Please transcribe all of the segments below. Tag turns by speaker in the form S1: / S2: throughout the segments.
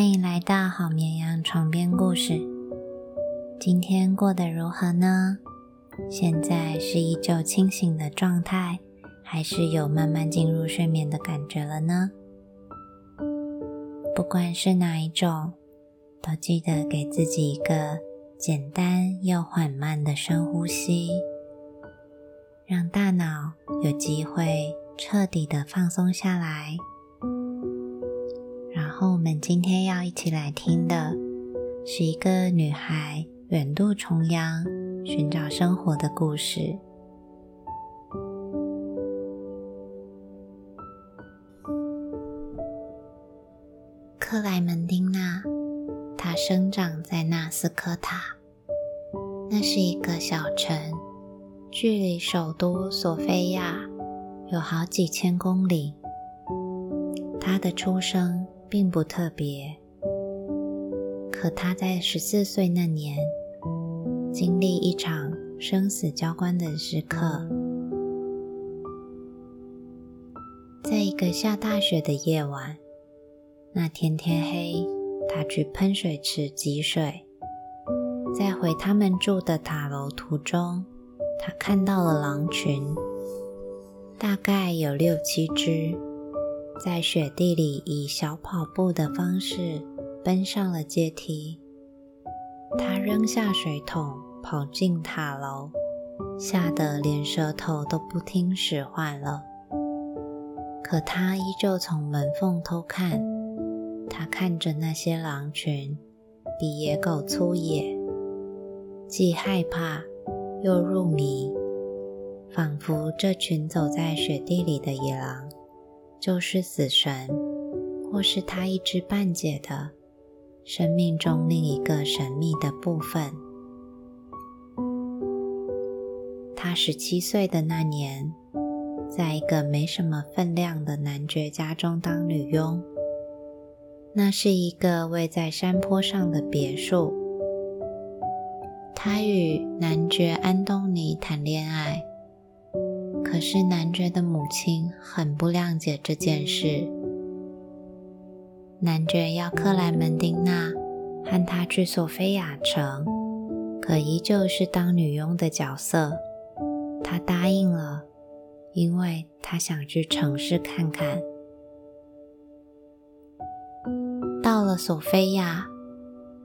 S1: 欢迎来到好绵羊床边故事。今天过得如何呢？现在是依旧清醒的状态，还是有慢慢进入睡眠的感觉了呢？不管是哪一种，都记得给自己一个简单又缓慢的深呼吸，让大脑有机会彻底的放松下来。我们今天要一起来听的是一个女孩远渡重洋寻找生活的故事。克莱门丁娜，她生长在纳斯科塔，那是一个小城，距离首都索菲亚有好几千公里。她的出生并不特别，可他在十四岁那年，经历一场生死交关的时刻，在一个下大雪的夜晚。那天天黑，他去喷水池汲水，在回他们住的塔楼途中，他看到了狼群，大概有六七只，在雪地里以小跑步的方式奔上了阶梯。他扔下水桶，跑进塔楼，吓得连舌头都不听使唤了。可他依旧从门缝偷看。他看着那些狼群，比野狗粗野，既害怕又入迷，仿佛这群走在雪地里的野狼就是死神，或是他一知半解的生命中另一个神秘的部分。他十七岁的那年，在一个没什么分量的男爵家中当女佣。那是一个位在山坡上的别墅。他与男爵安东尼谈恋爱，可是男爵的母亲很不谅解这件事。男爵要克莱门丁娜和他去索菲亚城，可依旧是当女佣的角色。他答应了，因为他想去城市看看。到了索菲亚，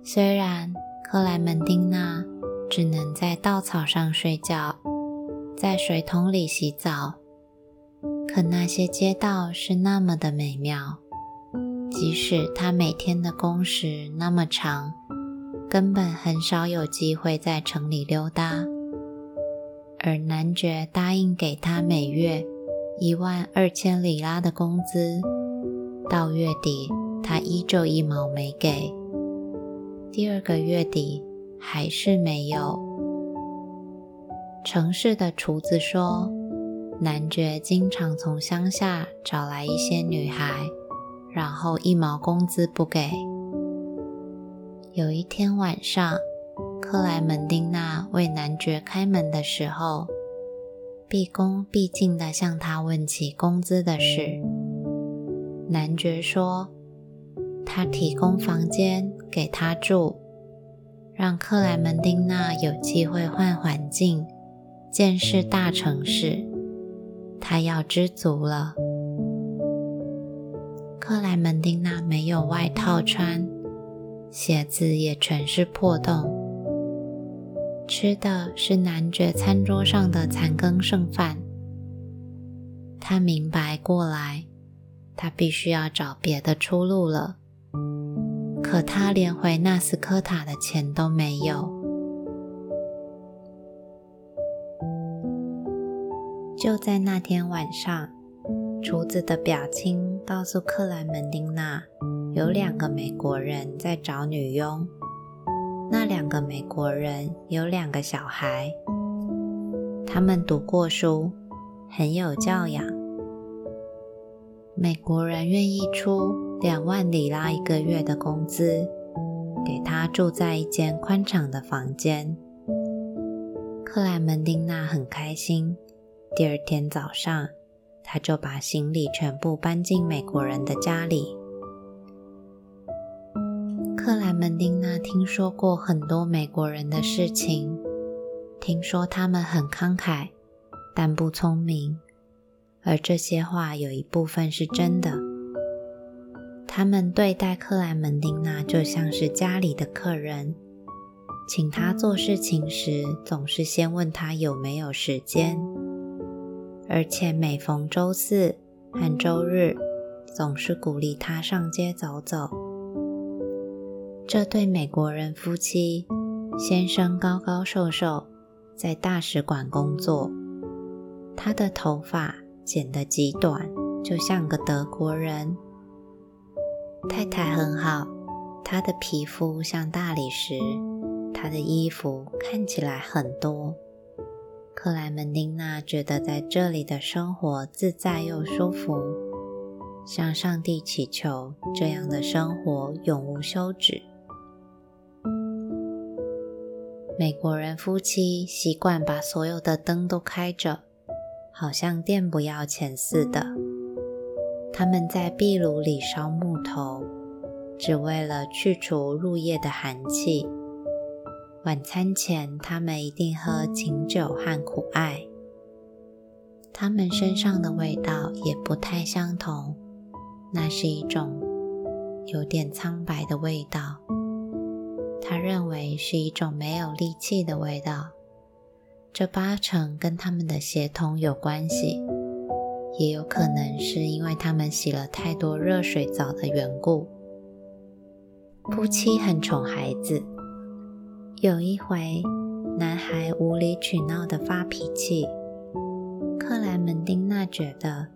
S1: 虽然克莱门丁娜只能在稻草上睡觉，在水桶里洗澡，可那些街道是那么的美妙。即使她每天的工时那么长，根本很少有机会在城里溜达。而男爵答应给她每月一万二千里拉的工资，到月底。他依旧一毛没给。第二个月底还是没有。城市的厨子说，男爵经常从乡下找来一些女孩，然后一毛工资不给。有一天晚上，克莱门丁娜为男爵开门的时候，毕恭毕敬地向他问起工资的事。男爵说。他提供房间给他住，让克莱门丁娜有机会换环境，见识大城市。他要知足了。克莱门汀娜没有外套穿，鞋子也全是破洞，吃的是男爵餐桌上的残羹剩饭。他明白过来，他必须要找别的出路了。可他连回纳斯科塔的钱都没有。就在那天晚上，厨子的表亲告诉克莱门丁娜，有两个美国人在找女佣。那两个美国人有两个小孩，他们读过书，很有教养。美国人愿意出。两万里拉一个月的工资，给他住在一间宽敞的房间。克莱门丁娜很开心。第二天早上，他就把行李全部搬进美国人的家里。克莱门丁娜听说过很多美国人的事情，听说他们很慷慨，但不聪明，而这些话有一部分是真的。他们对待克莱门丁娜就像是家里的客人，请他做事情时总是先问他有没有时间，而且每逢周四和周日，总是鼓励他上街走走。这对美国人夫妻，先生高高瘦瘦，在大使馆工作，他的头发剪得极短，就像个德国人。太太很好，她的皮肤像大理石，她的衣服看起来很多。克莱门丁娜觉得在这里的生活自在又舒服，向上帝祈求这样的生活永无休止。美国人夫妻习惯把所有的灯都开着，好像电不要钱似的。他们在壁炉里烧木头，只为了去除入夜的寒气。晚餐前，他们一定喝清酒和苦艾。他们身上的味道也不太相同，那是一种有点苍白的味道。他认为是一种没有力气的味道，这八成跟他们的协同有关系。也有可能是因为他们洗了太多热水澡的缘故。夫妻很宠孩子。有一回，男孩无理取闹的发脾气，克莱门丁娜觉得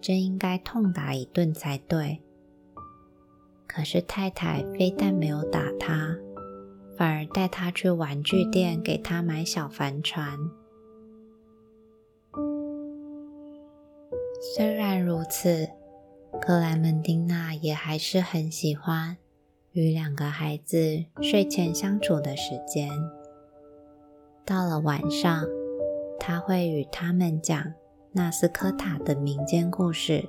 S1: 真应该痛打一顿才对。可是太太非但没有打他，反而带他去玩具店给他买小帆船。虽然如此，克莱门丁娜也还是很喜欢与两个孩子睡前相处的时间。到了晚上，他会与他们讲纳斯科塔的民间故事。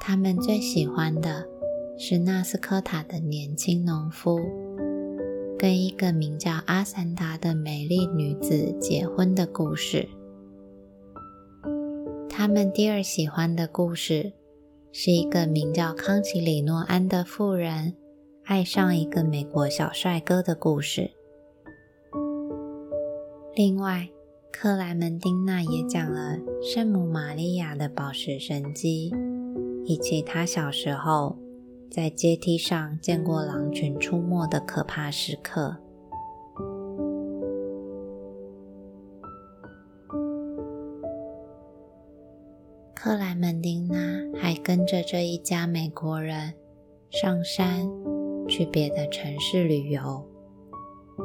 S1: 他们最喜欢的是纳斯科塔的年轻农夫跟一个名叫阿凡达的美丽女子结婚的故事。他们第二喜欢的故事，是一个名叫康奇里诺安的妇人爱上一个美国小帅哥的故事。另外，克莱门丁娜也讲了圣母玛利亚的宝石神迹，以及她小时候在阶梯上见过狼群出没的可怕时刻。克莱门丁娜还跟着这一家美国人上山去别的城市旅游，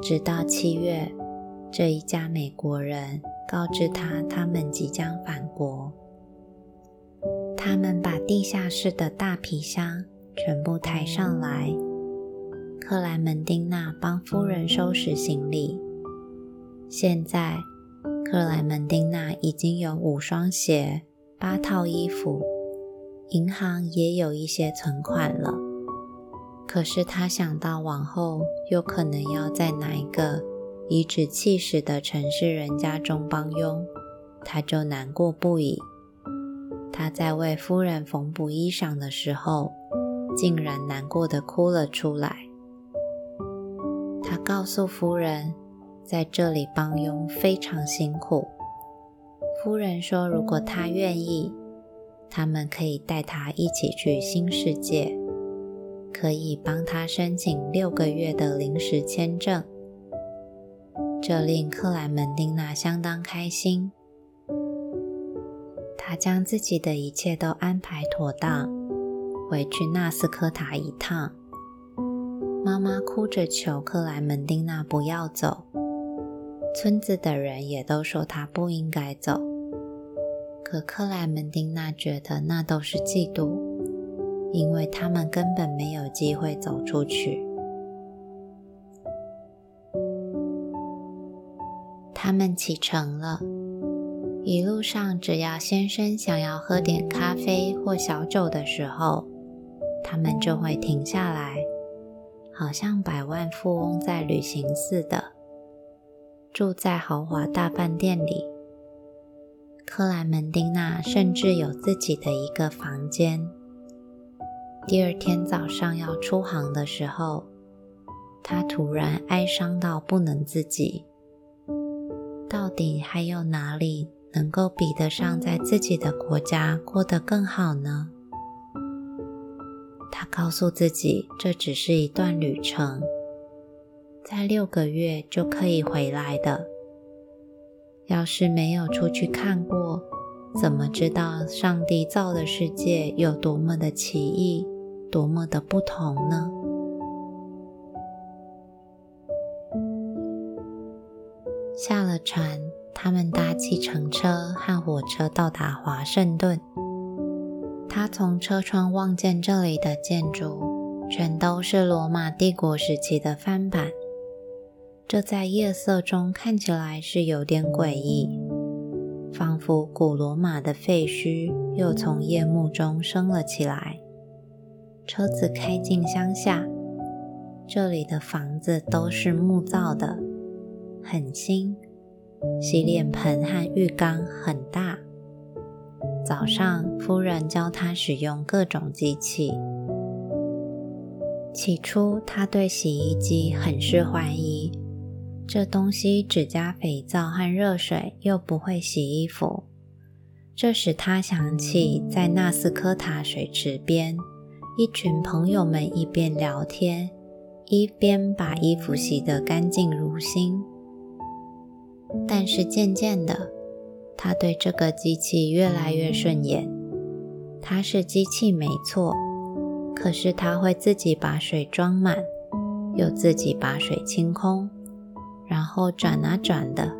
S1: 直到七月，这一家美国人告知他他们即将返国。他们把地下室的大皮箱全部抬上来，克莱门丁娜帮夫人收拾行李。现在，克莱门丁娜已经有五双鞋。八套衣服，银行也有一些存款了。可是他想到往后有可能要在哪一个颐指气使的城市人家中帮佣，他就难过不已。他在为夫人缝补衣裳的时候，竟然难过的哭了出来。他告诉夫人，在这里帮佣非常辛苦。夫人说：“如果他愿意，他们可以带他一起去新世界，可以帮他申请六个月的临时签证。”这令克莱门丁娜相当开心。他将自己的一切都安排妥当，回去纳斯科塔一趟。妈妈哭着求克莱门丁娜不要走。村子的人也都说他不应该走，可克莱门丁娜觉得那都是嫉妒，因为他们根本没有机会走出去。他们启程了，一路上只要先生想要喝点咖啡或小酒的时候，他们就会停下来，好像百万富翁在旅行似的，住在豪华大饭店里。克莱门丁娜甚至有自己的一个房间。第二天早上要出航的时候，她突然哀伤到不能自己。到底还有哪里能够比得上在自己的国家过得更好呢？他告诉自己，这只是一段旅程，在六个月就可以回来的。要是没有出去看过，怎么知道上帝造的世界有多么的奇异，多么的不同呢？下了船，他们搭计程车和火车到达华盛顿。他从车窗望见这里的建筑，全都是罗马帝国时期的翻版。这在夜色中看起来是有点诡异，仿佛古罗马的废墟又从夜幕中升了起来。车子开进乡下，这里的房子都是木造的，很新，洗脸盆和浴缸很大。早上，夫人教他使用各种机器。起初，他对洗衣机很是怀疑，这东西只加肥皂和热水，又不会洗衣服。这使他想起在纳斯科塔水池边，一群朋友们一边聊天，一边把衣服洗得干净如新。但是渐渐的，他对这个机器越来越顺眼。它是机器没错，可是它会自己把水装满，又自己把水清空，然后转啊转的，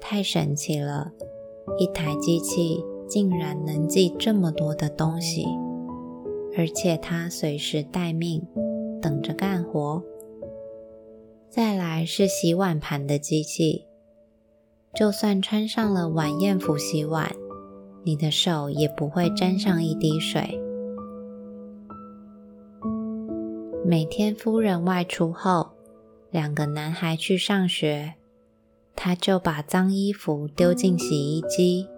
S1: 太神奇了！一台机器竟然能记这么多的东西，而且它随时待命，等着干活。再来是洗碗盘的机器。就算穿上了晚宴服洗碗，你的手也不会沾上一滴水。每天夫人外出后，两个男孩去上学，他就把脏衣服丢进洗衣机，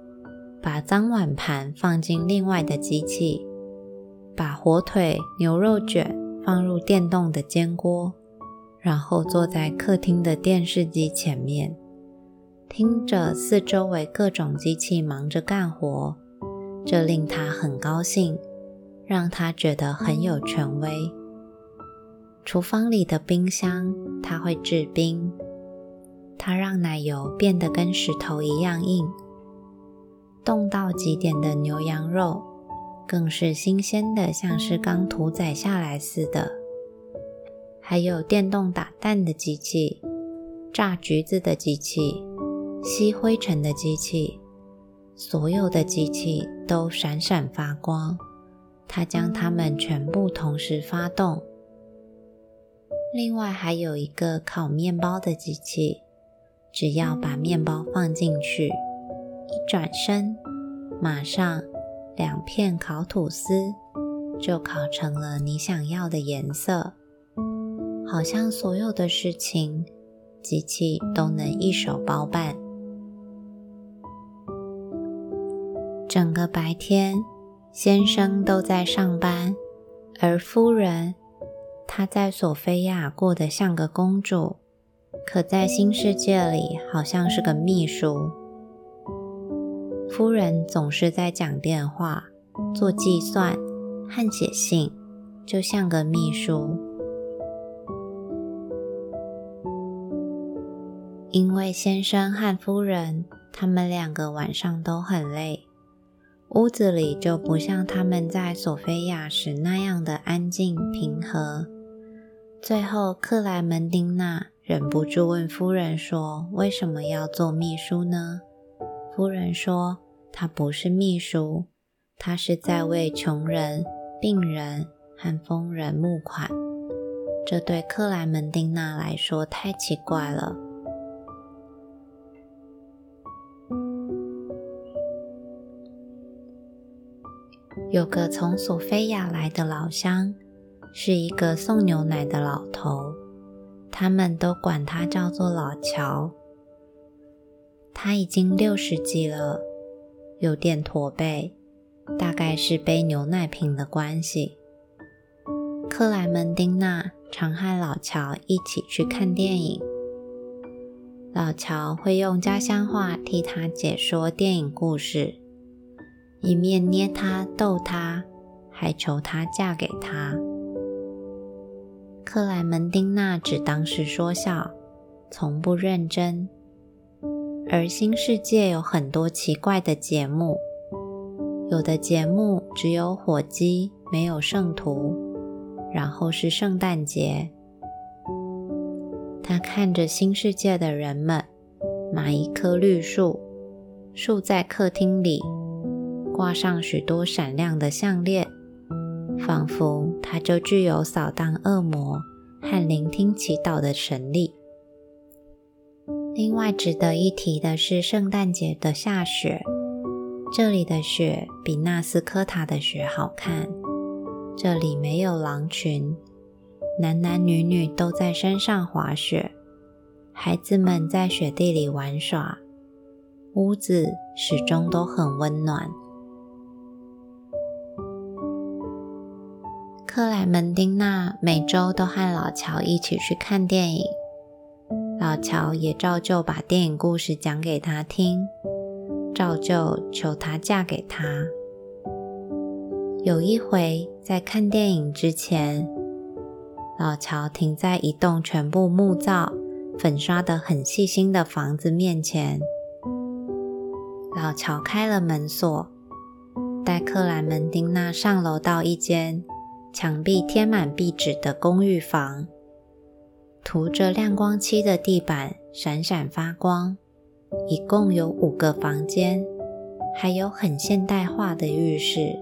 S1: 把脏碗盘放进另外的机器，把火腿、牛肉卷放入电动的煎锅，然后坐在客厅的电视机前面。听着四周围各种机器忙着干活，这令他很高兴，让他觉得很有权威。厨房里的冰箱，它会制冰，它让奶油变得跟石头一样硬。冻到极点的牛羊肉，更是新鲜的，像是刚屠宰下来似的。还有电动打蛋的机器，榨橘子的机器。吸灰尘的机器，所有的机器都闪闪发光。它将它们全部同时发动。另外还有一个烤面包的机器，只要把面包放进去，一转身，马上两片烤吐司就烤成了你想要的颜色。好像所有的事情，机器都能一手包办。整个白天，先生都在上班，而夫人，她在索菲亚过得像个公主，可在新世界里好像是个秘书。夫人总是在讲电话、做计算和写信，就像个秘书。因为先生和夫人，他们两个晚上都很累。屋子里就不像他们在索菲亚时那样的安静平和。最后，克莱门丁娜忍不住问夫人说：“为什么要做秘书呢？”夫人说：“她不是秘书，她是在为穷人、病人和疯人募款。”这对克莱门丁娜来说太奇怪了。有个从索菲亚来的老乡，是一个送牛奶的老头，他们都管他叫做老乔。他已经六十几了，有点驼背，大概是背牛奶瓶的关系。克莱门丁娜常和老乔一起去看电影，老乔会用家乡话替他解说电影故事，一面捏他逗他，还求他嫁给他。克莱门丁娜只当是说笑，从不认真。而新世界有很多奇怪的节目，有的节目只有火鸡，没有圣徒，然后是圣诞节。他看着新世界的人们买一棵绿树，树在客厅里挂上许多闪亮的项链，仿佛它就具有扫荡恶魔和聆听祈祷的神力。另外值得一提的是，圣诞节的下雪，这里的雪比纳斯科塔的雪好看。这里没有狼群，男男女女都在山上滑雪，孩子们在雪地里玩耍，屋子始终都很温暖。克莱门丁娜每周都和老乔一起去看电影。老乔也照旧把电影故事讲给他听，照旧求他嫁给他。有一回，在看电影之前，老乔停在一栋全部木造、粉刷得很细心的房子面前。老乔开了门锁，带克莱门丁娜上楼到一间墙壁贴满壁纸的公寓房。涂着亮光漆的地板闪闪发光，一共有五个房间，还有很现代化的浴室。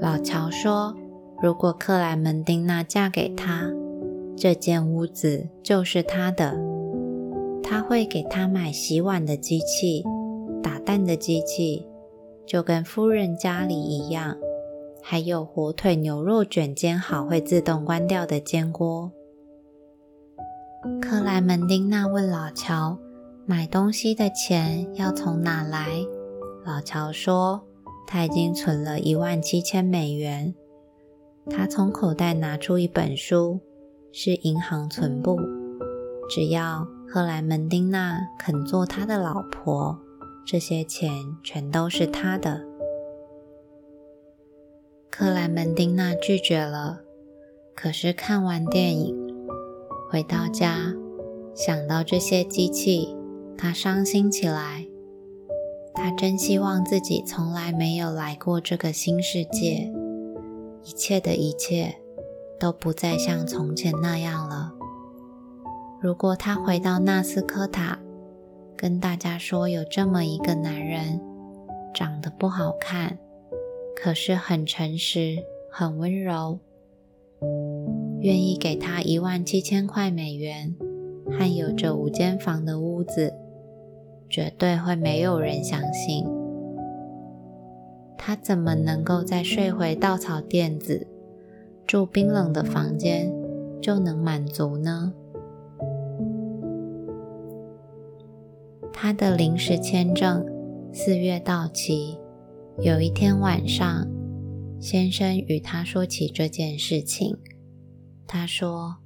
S1: 老乔说：“如果克莱门丁娜嫁给他，这间屋子就是他的。他会给他买洗碗的机器、打蛋的机器，就跟夫人家里一样。”还有火腿牛肉卷煎好会自动关掉的煎锅。克莱门丁娜问老乔：“买东西的钱要从哪来？”老乔说：“他已经存了一万七千美元。”他从口袋拿出一本书，是银行存簿。只要克莱门丁娜肯做他的老婆，这些钱全都是他的。克莱门丁娜拒绝了，可是看完电影，回到家，想到这些机器，她伤心起来。她真希望自己从来没有来过这个新世界，一切的一切都不再像从前那样了。如果她回到纳斯科塔，跟大家说有这么一个男人，长得不好看。可是很诚实，很温柔，愿意给他一万七千块美元和有着五间房的屋子，绝对会没有人相信。他怎么能够再睡回稻草垫子，住冰冷的房间就能满足呢？他的临时签证四月到期。有一天晚上，先生与他说起这件事情。他说：“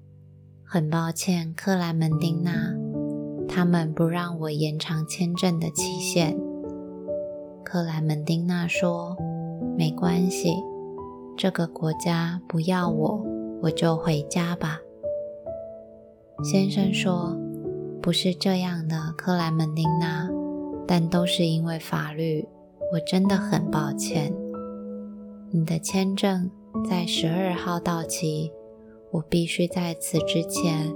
S1: 很抱歉，克莱门丁娜，他们不让我延长签证的期限。”克莱门丁娜说：“没关系，这个国家不要我，我就回家吧。”先生说：“不是这样的，克莱门丁娜，但都是因为法律。”我真的很抱歉，你的签证在十二号到期，我必须在此之前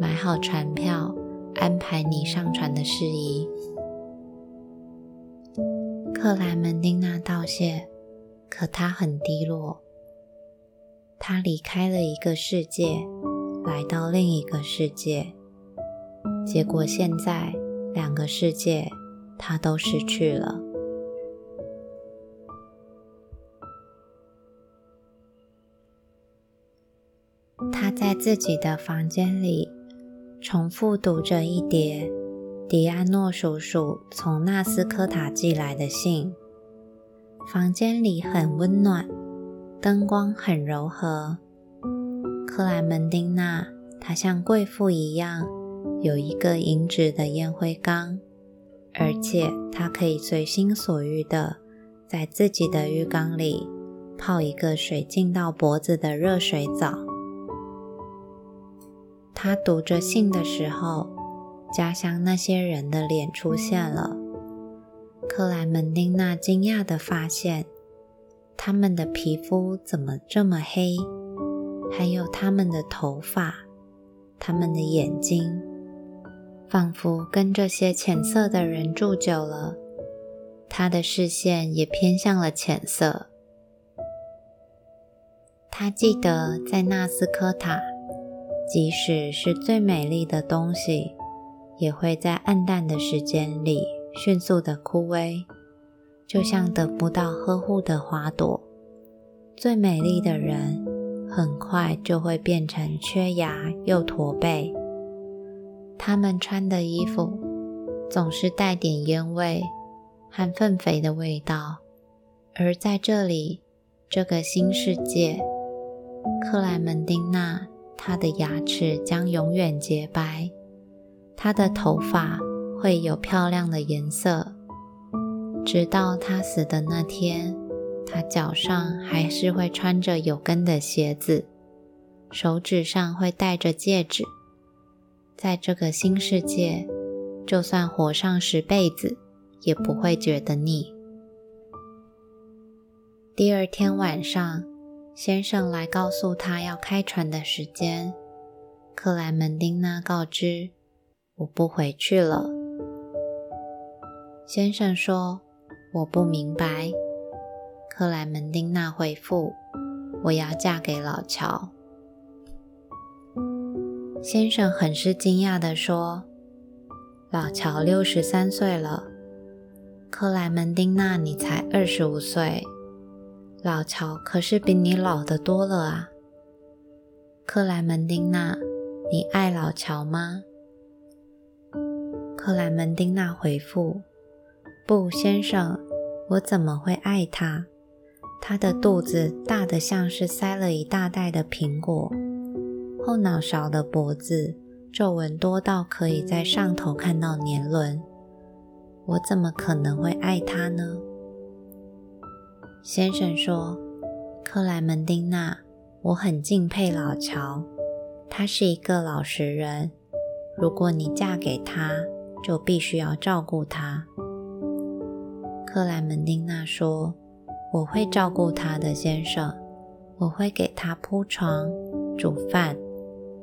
S1: 买好船票，安排你上船的事宜。克莱门丁娜道谢，可她很低落。她离开了一个世界，来到另一个世界，结果现在两个世界她都失去了。他在自己的房间里重复读着一叠迪安诺叔叔从纳斯科塔寄来的信。房间里很温暖，灯光很柔和。克莱门丁娜，她像贵妇一样，有一个银质的烟灰缸，而且她可以随心所欲的在自己的浴缸里泡一个水浸到脖子的热水澡。他读着信的时候，家乡那些人的脸出现了。克莱门丁娜惊讶地发现，他们的皮肤怎么这么黑？还有他们的头发，他们的眼睛，仿佛跟这些浅色的人住久了，他的视线也偏向了浅色。他记得在纳斯科塔。即使是最美丽的东西，也会在暗淡的时间里迅速的枯萎，就像得不到呵护的花朵。最美丽的人，很快就会变成缺牙又驼背。他们穿的衣服总是带点烟味和粪肥的味道。而在这里，这个新世界，克莱门丁娜。他的牙齿将永远洁白，他的头发会有漂亮的颜色，直到他死的那天，他脚上还是会穿着有跟的鞋子，手指上会戴着戒指。在这个新世界，就算活上十辈子，也不会觉得腻。第二天晚上。先生来告诉他要开船的时间。克莱门丁娜告知：“我不回去了。”先生说：“我不明白。”克莱门丁娜回复：“我要嫁给老乔。”先生很是惊讶地说：“老乔六十三岁了，克莱门丁娜，你才二十五岁。”老乔可是比你老得多了啊，克莱门丁娜，你爱老乔吗？克莱门丁娜回复：“不，先生，我怎么会爱他？他的肚子大得像是塞了一大袋的苹果，后脑勺的脖子皱纹多到可以在上头看到年轮，我怎么可能会爱他呢？”先生说：“克莱门丁娜，我很敬佩老乔，他是一个老实人。如果你嫁给他，就必须要照顾他。”克莱门丁娜说：“我会照顾他的，先生，我会给他铺床、煮饭，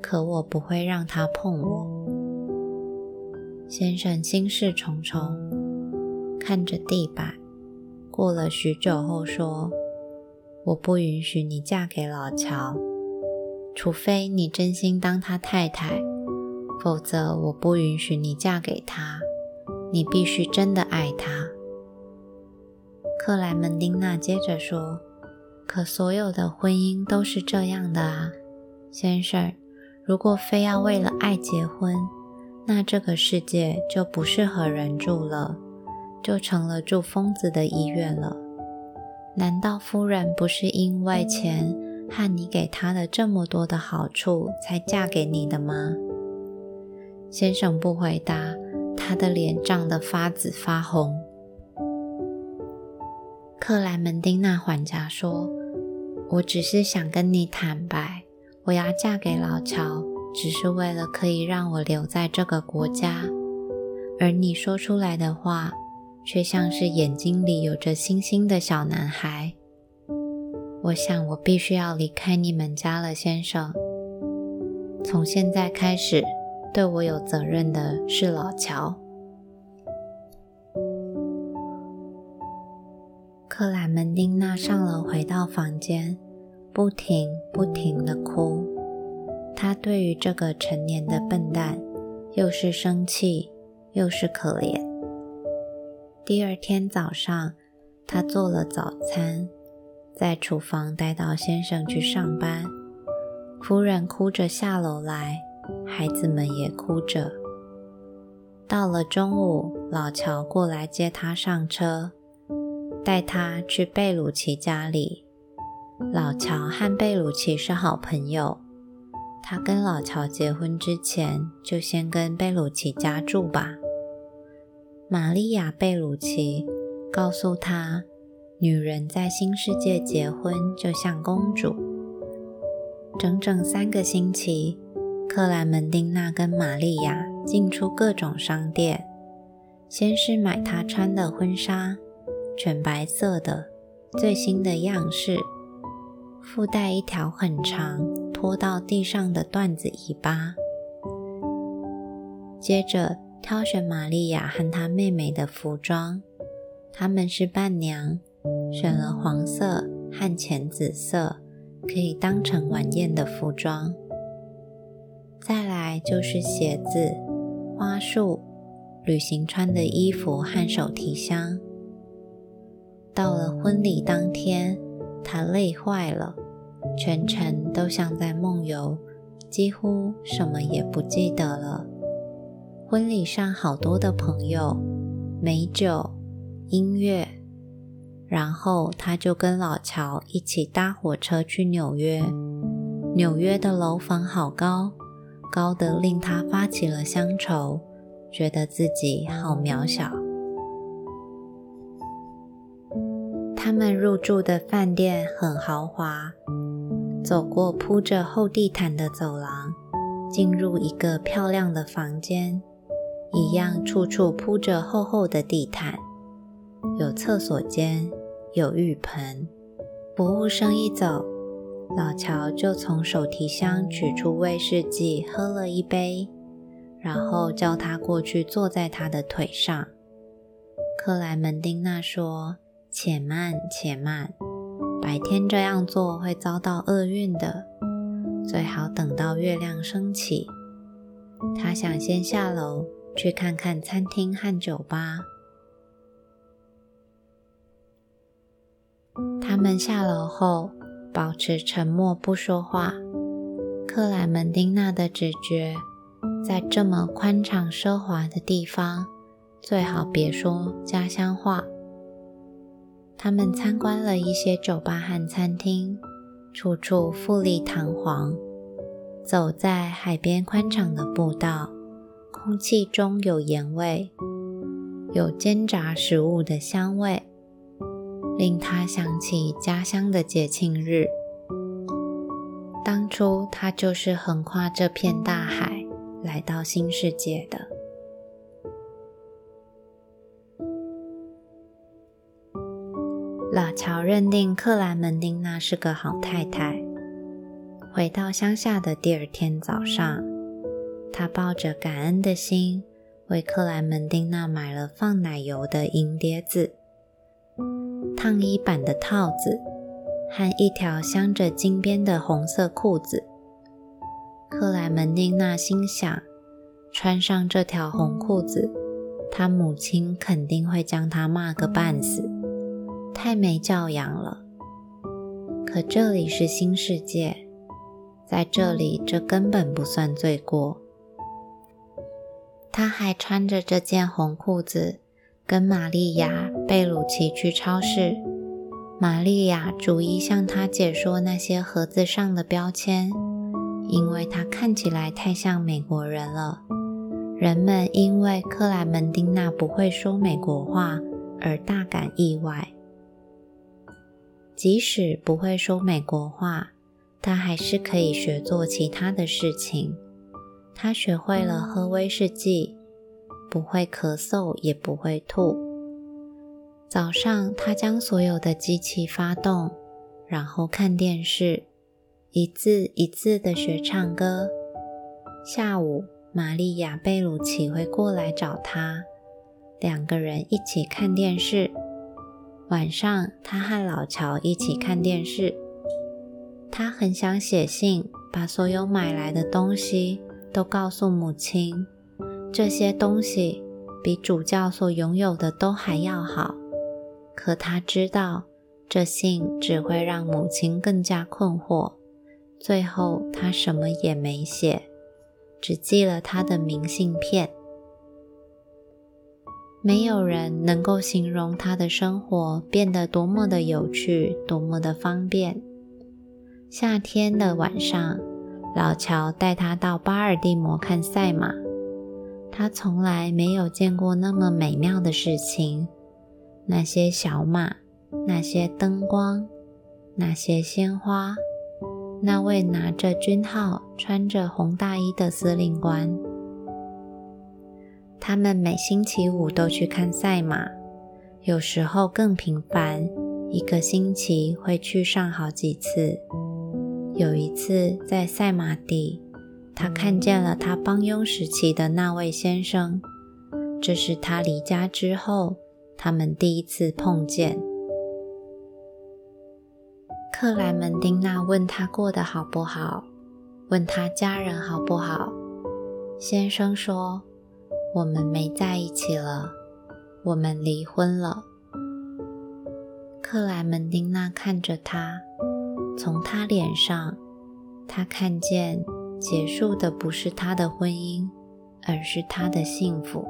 S1: 可我不会让他碰我。”先生心事重重，看着地板。过了许久后，说：“我不允许你嫁给老乔，除非你真心当他太太，否则我不允许你嫁给他。你必须真的爱他。”克莱门丁娜接着说：“可所有的婚姻都是这样的啊，先生。如果非要为了爱结婚，那这个世界就不适合人住了。”就成了住疯子的医院了。难道夫人不是因为钱和你给她的这么多的好处才嫁给你的吗？先生不回答，他的脸涨得发紫发红。克莱门丁娜缓颊说：“我只是想跟你坦白，我要嫁给老乔，只是为了可以让我留在这个国家。而你说出来的话。”却像是眼睛里有着星星的小男孩。我想，我必须要离开你们家了，先生。从现在开始，对我有责任的是老乔。克莱门丁娜上楼回到房间，不停不停的哭。她对于这个成年的笨蛋，又是生气，又是可怜。第二天早上，他做了早餐，在厨房待到先生去上班。夫人哭着下楼来，孩子们也哭着。到了中午，老乔过来接他上车，带他去贝鲁奇家里。老乔和贝鲁奇是好朋友，他跟老乔结婚之前就先跟贝鲁奇家住吧。玛利亚·贝鲁奇告诉他，女人在新世界结婚就像公主。整整三个星期，克莱门丁娜跟玛利亚进出各种商店，先是买她穿的婚纱，全白色的，最新的样式。附带一条很长、拖到地上的缎子尾巴。接着挑选玛利亚和她妹妹的服装，她们是伴娘，选了黄色和浅紫色，可以当成晚宴的服装。再来就是鞋子、花束、旅行穿的衣服和手提箱。到了婚礼当天。他累坏了，全程都像在梦游，几乎什么也不记得了。婚礼上好多的朋友，美酒、音乐，然后他就跟老乔一起搭火车去纽约。纽约的楼房好高，高得令他发起了乡愁，觉得自己好渺小。他们入住的饭店很豪华，走过铺着厚地毯的走廊，进入一个漂亮的房间，一样处处铺着厚厚的地毯，有厕所间，有浴盆。服务生一走，老乔就从手提箱取出威士忌，喝了一杯，然后叫他过去坐在他的腿上。克莱门丁娜说。且慢，且慢！白天这样做会遭到厄运的，最好等到月亮升起。他想先下楼去看看餐厅和酒吧。他们下楼后保持沉默，不说话。克莱门丁娜的直觉，在这么宽敞奢华的地方，最好别说家乡话。他们参观了一些酒吧和餐厅，处处富丽堂皇。走在海边宽敞的步道，空气中有盐味，有煎炸食物的香味，令他想起家乡的节庆日。当初他就是横跨这片大海来到新世界的。老乔认定克莱门丁娜是个好太太。回到乡下的第二天早上，他抱着感恩的心，为克莱门丁娜买了放奶油的银碟子、烫衣板的套子和一条镶着金边的红色裤子。克莱门丁娜心想，穿上这条红裤子，他母亲肯定会将他骂个半死。太没教养了。可这里是新世界，在这里这根本不算罪过。他还穿着这件红裤子，跟玛利亚·贝鲁奇去超市。玛利亚逐一向他解说那些盒子上的标签，因为他看起来太像美国人了。人们因为克莱门丁娜不会说美国话而大感意外。即使不会说美国话，他还是可以学做其他的事情。他学会了喝威士忌，不会咳嗽，也不会吐。早上，他将所有的机器发动，然后看电视，一字一字的学唱歌。下午，玛丽亚·贝鲁奇会过来找他，两个人一起看电视。晚上，他和老乔一起看电视。他很想写信，把所有买来的东西都告诉母亲。这些东西比主教所拥有的都还要好。可他知道，这信只会让母亲更加困惑，最后他什么也没写，只寄了他的明信片。没有人能够形容他的生活变得多么的有趣，多么的方便。夏天的晚上，老乔带他到巴尔的摩看赛马。他从来没有见过那么美妙的事情。那些小马，那些灯光，那些鲜花，那位拿着军号、穿着红大衣的司令官。他们每星期五都去看赛马，有时候更频繁，一个星期会去上好几次。有一次在赛马地，他看见了他帮佣时期的那位先生，这是他离家之后他们第一次碰见。克莱门丁娜问他过得好不好，问他家人好不好。先生说。我们没在一起了，我们离婚了。克莱门丁娜看着他，从他脸上，他看见结束的不是他的婚姻，而是他的幸福。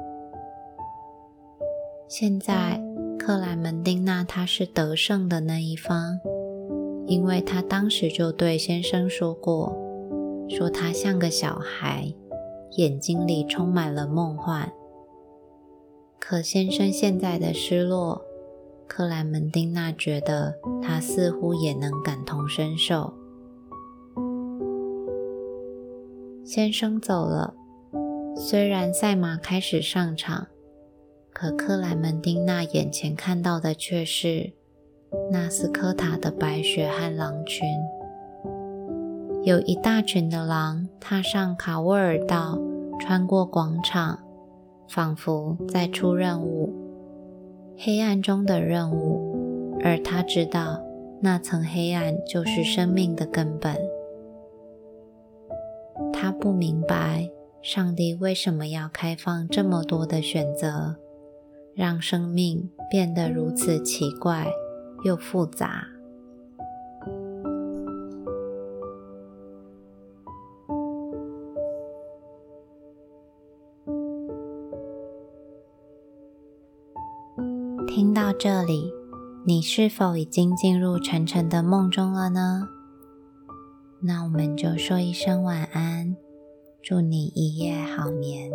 S1: 现在，克莱门丁娜她是得胜的那一方，因为她当时就对先生说过，说他像个小孩。眼睛里充满了梦幻。可先生现在的失落，克莱门丁娜觉得他似乎也能感同身受。先生走了，虽然赛马开始上场，可克莱门丁娜眼前看到的却是纳斯科塔的白雪和狼群。有一大群的狼踏上卡沃尔道，穿过广场，仿佛在出任务，黑暗中的任务。而他知道，那层黑暗就是生命的根本。他不明白，上帝为什么要开放这么多的选择，让生命变得如此奇怪又复杂。听到这里，你是否已经进入沉沉的梦中了呢？那我们就说一声晚安，祝你一夜好眠。